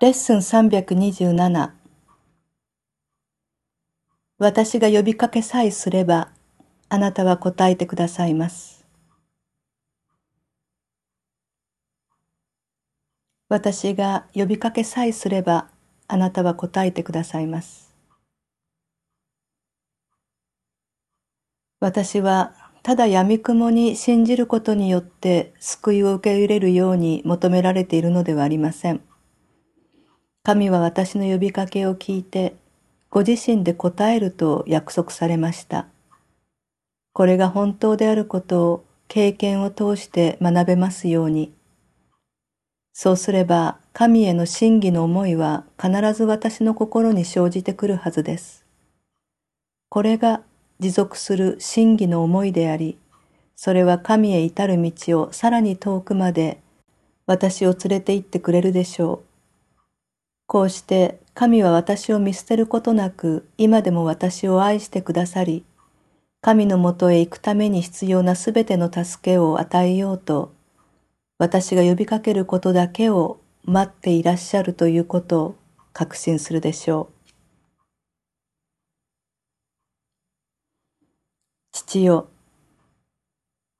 レッスン327私が呼びかけさえすれば、あなたは答えてくださいます。私が呼びかけさえすれば、あなたは答えてくださいます。私はただ闇雲に信じることによって救いを受け入れるように求められているのではありません。神は私の呼びかけを聞いて、ご自身で答えると約束されました。これが本当であることを経験を通して学べますように。そうすれば神への真偽の思いは必ず私の心に生じてくるはずです。これが持続する真偽の思いであり、それは神へ至る道をさらに遠くまで私を連れて行ってくれるでしょう。こうして神は私を見捨てることなく今でも私を愛してくださり、神のもとへ行くために必要なすべての助けを与えようと、私が呼びかけることだけを待っていらっしゃるということを確信するでしょう。父よ、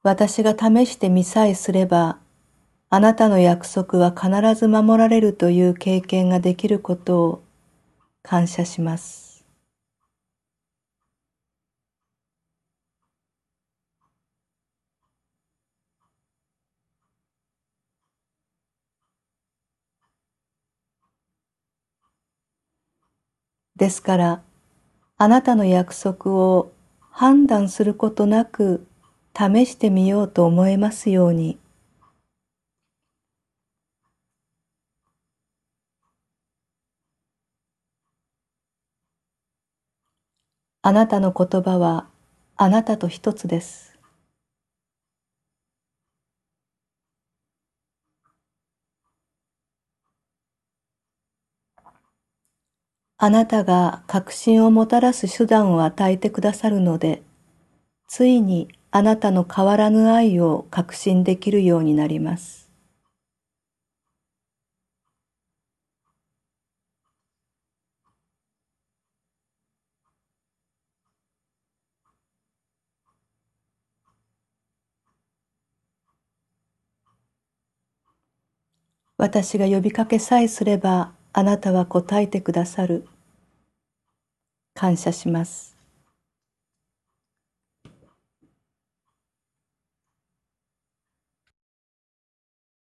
私が試してみさえすれば、あなたの約束は必ず守られるという経験ができることを感謝します。ですから、あなたの約束を判断することなく試してみようと思えますように。あなたの言葉はあなたと一つです。あなたが確信をもたらす手段を与えてくださるので、ついにあなたの変わらぬ愛を確信できるようになります。私が呼びかけさえすればあなたは答えてくださる。感謝します。